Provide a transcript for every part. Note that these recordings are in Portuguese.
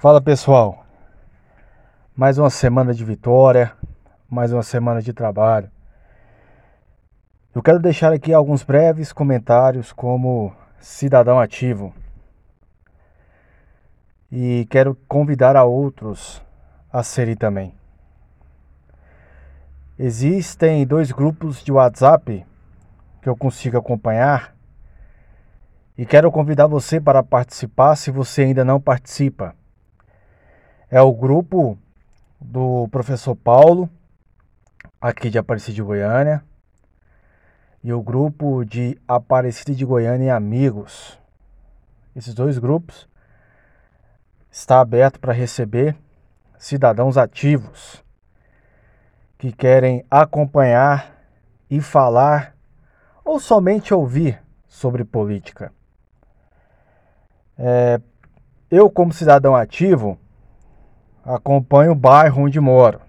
Fala pessoal, mais uma semana de vitória, mais uma semana de trabalho. Eu quero deixar aqui alguns breves comentários como cidadão ativo e quero convidar a outros a serem também. Existem dois grupos de WhatsApp que eu consigo acompanhar e quero convidar você para participar se você ainda não participa é o grupo do professor Paulo, aqui de Aparecida de Goiânia, e o grupo de Aparecida de Goiânia e Amigos. Esses dois grupos está aberto para receber cidadãos ativos que querem acompanhar e falar ou somente ouvir sobre política. É, eu, como cidadão ativo, acompanho o bairro onde moro,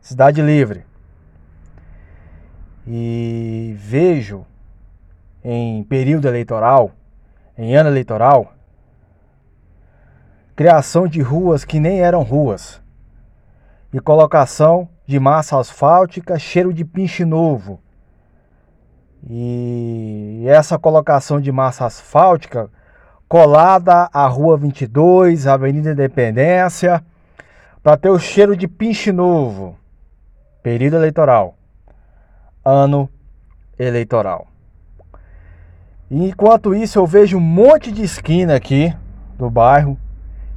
Cidade Livre, e vejo em período eleitoral, em ano eleitoral, criação de ruas que nem eram ruas. E colocação de massa asfáltica, cheiro de pinche novo. E essa colocação de massa asfáltica colada à Rua 22, Avenida Independência, para ter o cheiro de pinche novo. Período eleitoral. Ano eleitoral. Enquanto isso, eu vejo um monte de esquina aqui do bairro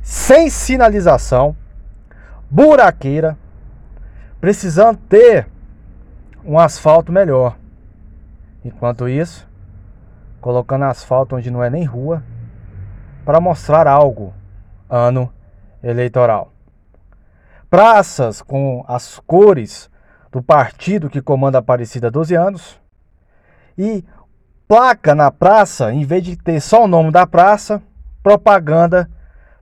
sem sinalização, buraqueira, precisando ter um asfalto melhor. Enquanto isso, colocando asfalto onde não é nem rua, para mostrar algo ano eleitoral. Praças com as cores do partido que comanda a Aparecida há 12 anos e placa na praça, em vez de ter só o nome da praça, propaganda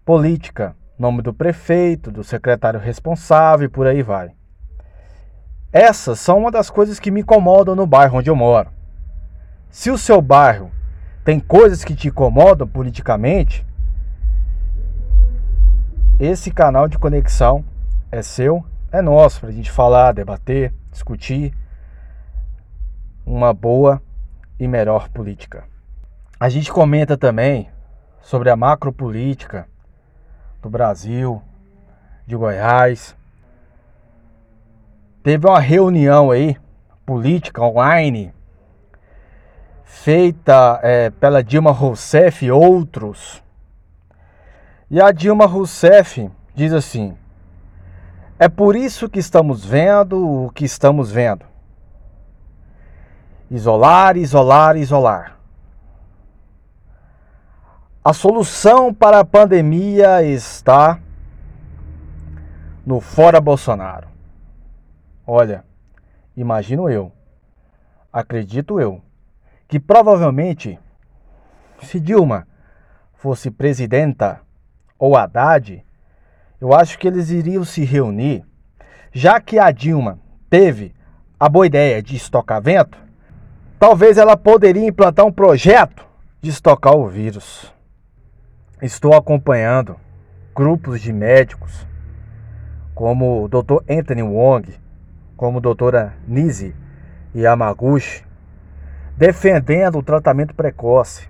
política, nome do prefeito, do secretário responsável e por aí vai. Essas são uma das coisas que me incomodam no bairro onde eu moro. Se o seu bairro tem coisas que te incomodam politicamente, esse canal de conexão é seu, é nosso, para a gente falar, debater, discutir uma boa e melhor política. A gente comenta também sobre a macropolítica do Brasil, de Goiás. Teve uma reunião aí, política online, feita é, pela Dilma Rousseff e outros. E a Dilma Rousseff diz assim: é por isso que estamos vendo o que estamos vendo. Isolar, isolar, isolar. A solução para a pandemia está no fora Bolsonaro. Olha, imagino eu, acredito eu, que provavelmente, se Dilma fosse presidenta ou Haddad, eu acho que eles iriam se reunir, já que a Dilma teve a boa ideia de estocar vento, talvez ela poderia implantar um projeto de estocar o vírus. Estou acompanhando grupos de médicos, como o Dr. Anthony Wong, como a doutora Nise Yamaguchi, defendendo o tratamento precoce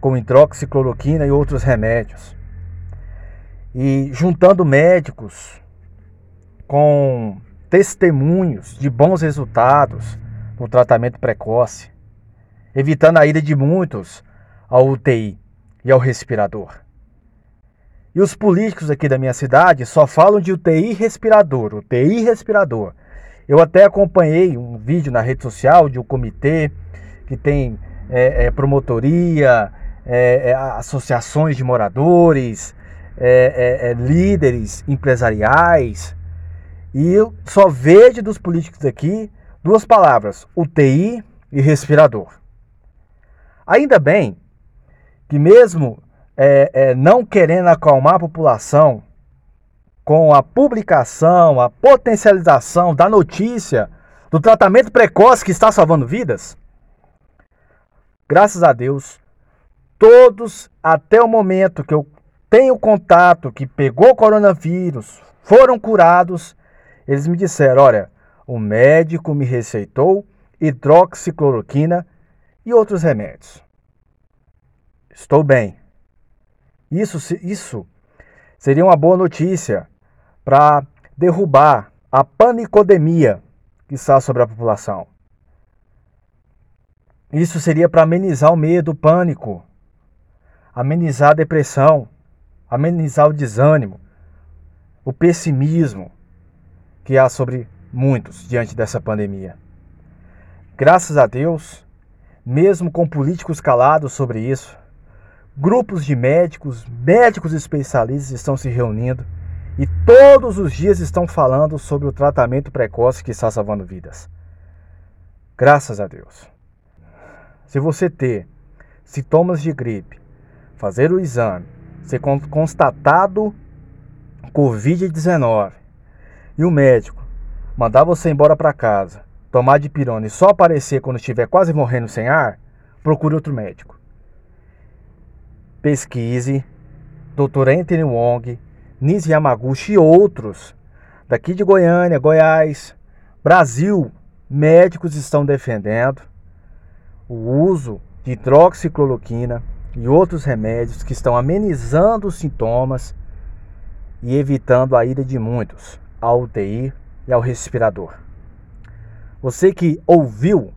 com hidroxicloroquina e outros remédios. E juntando médicos com testemunhos de bons resultados no tratamento precoce, evitando a ida de muitos ao UTI e ao respirador. E os políticos aqui da minha cidade só falam de UTI respirador, UTI respirador. Eu até acompanhei um vídeo na rede social de um comitê que tem é, é, promotoria, é, é associações de moradores, é, líderes empresariais. E eu só vejo dos políticos aqui duas palavras: UTI e respirador. Ainda bem que, mesmo não querendo acalmar a população, com a publicação, a potencialização da notícia do tratamento precoce que está salvando vidas, graças a Deus, todos até o momento que eu tenho contato que pegou coronavírus, foram curados, eles me disseram: olha, o médico me receitou hidroxicloroquina e outros remédios. Estou bem. Isso, isso seria uma boa notícia para derrubar a panicodemia que está sobre a população. Isso seria para amenizar o medo, o pânico, amenizar a depressão, amenizar o desânimo, o pessimismo que há sobre muitos diante dessa pandemia. Graças a Deus, mesmo com políticos calados sobre isso, grupos de médicos, médicos especialistas estão se reunindo e todos os dias estão falando sobre o tratamento precoce que está salvando vidas. Graças a Deus. Se você ter sintomas de gripe, fazer o exame, ser constatado Covid-19 e o médico mandar você embora para casa, tomar de pirona e só aparecer quando estiver quase morrendo sem ar, procure outro médico. Pesquise Dr. Anthony Wong, Nisi Yamaguchi e outros daqui de Goiânia, Goiás, Brasil, médicos estão defendendo o uso de hidroxicloroquina e outros remédios que estão amenizando os sintomas e evitando a ida de muitos ao UTI e ao respirador. Você que ouviu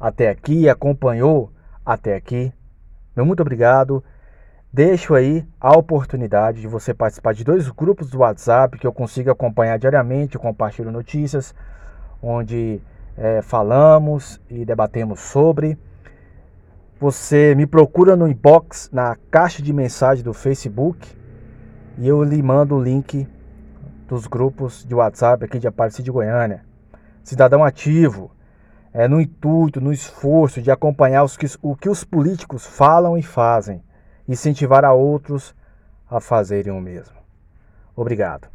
até aqui, acompanhou até aqui, meu muito obrigado. Deixo aí a oportunidade de você participar de dois grupos do WhatsApp que eu consigo acompanhar diariamente, compartilho notícias, onde é, falamos e debatemos sobre. Você me procura no inbox, na caixa de mensagem do Facebook e eu lhe mando o link dos grupos de WhatsApp aqui de Aparecida de Goiânia. Cidadão ativo, é no intuito, no esforço de acompanhar os que, o que os políticos falam e fazem, incentivar a outros a fazerem o mesmo. Obrigado.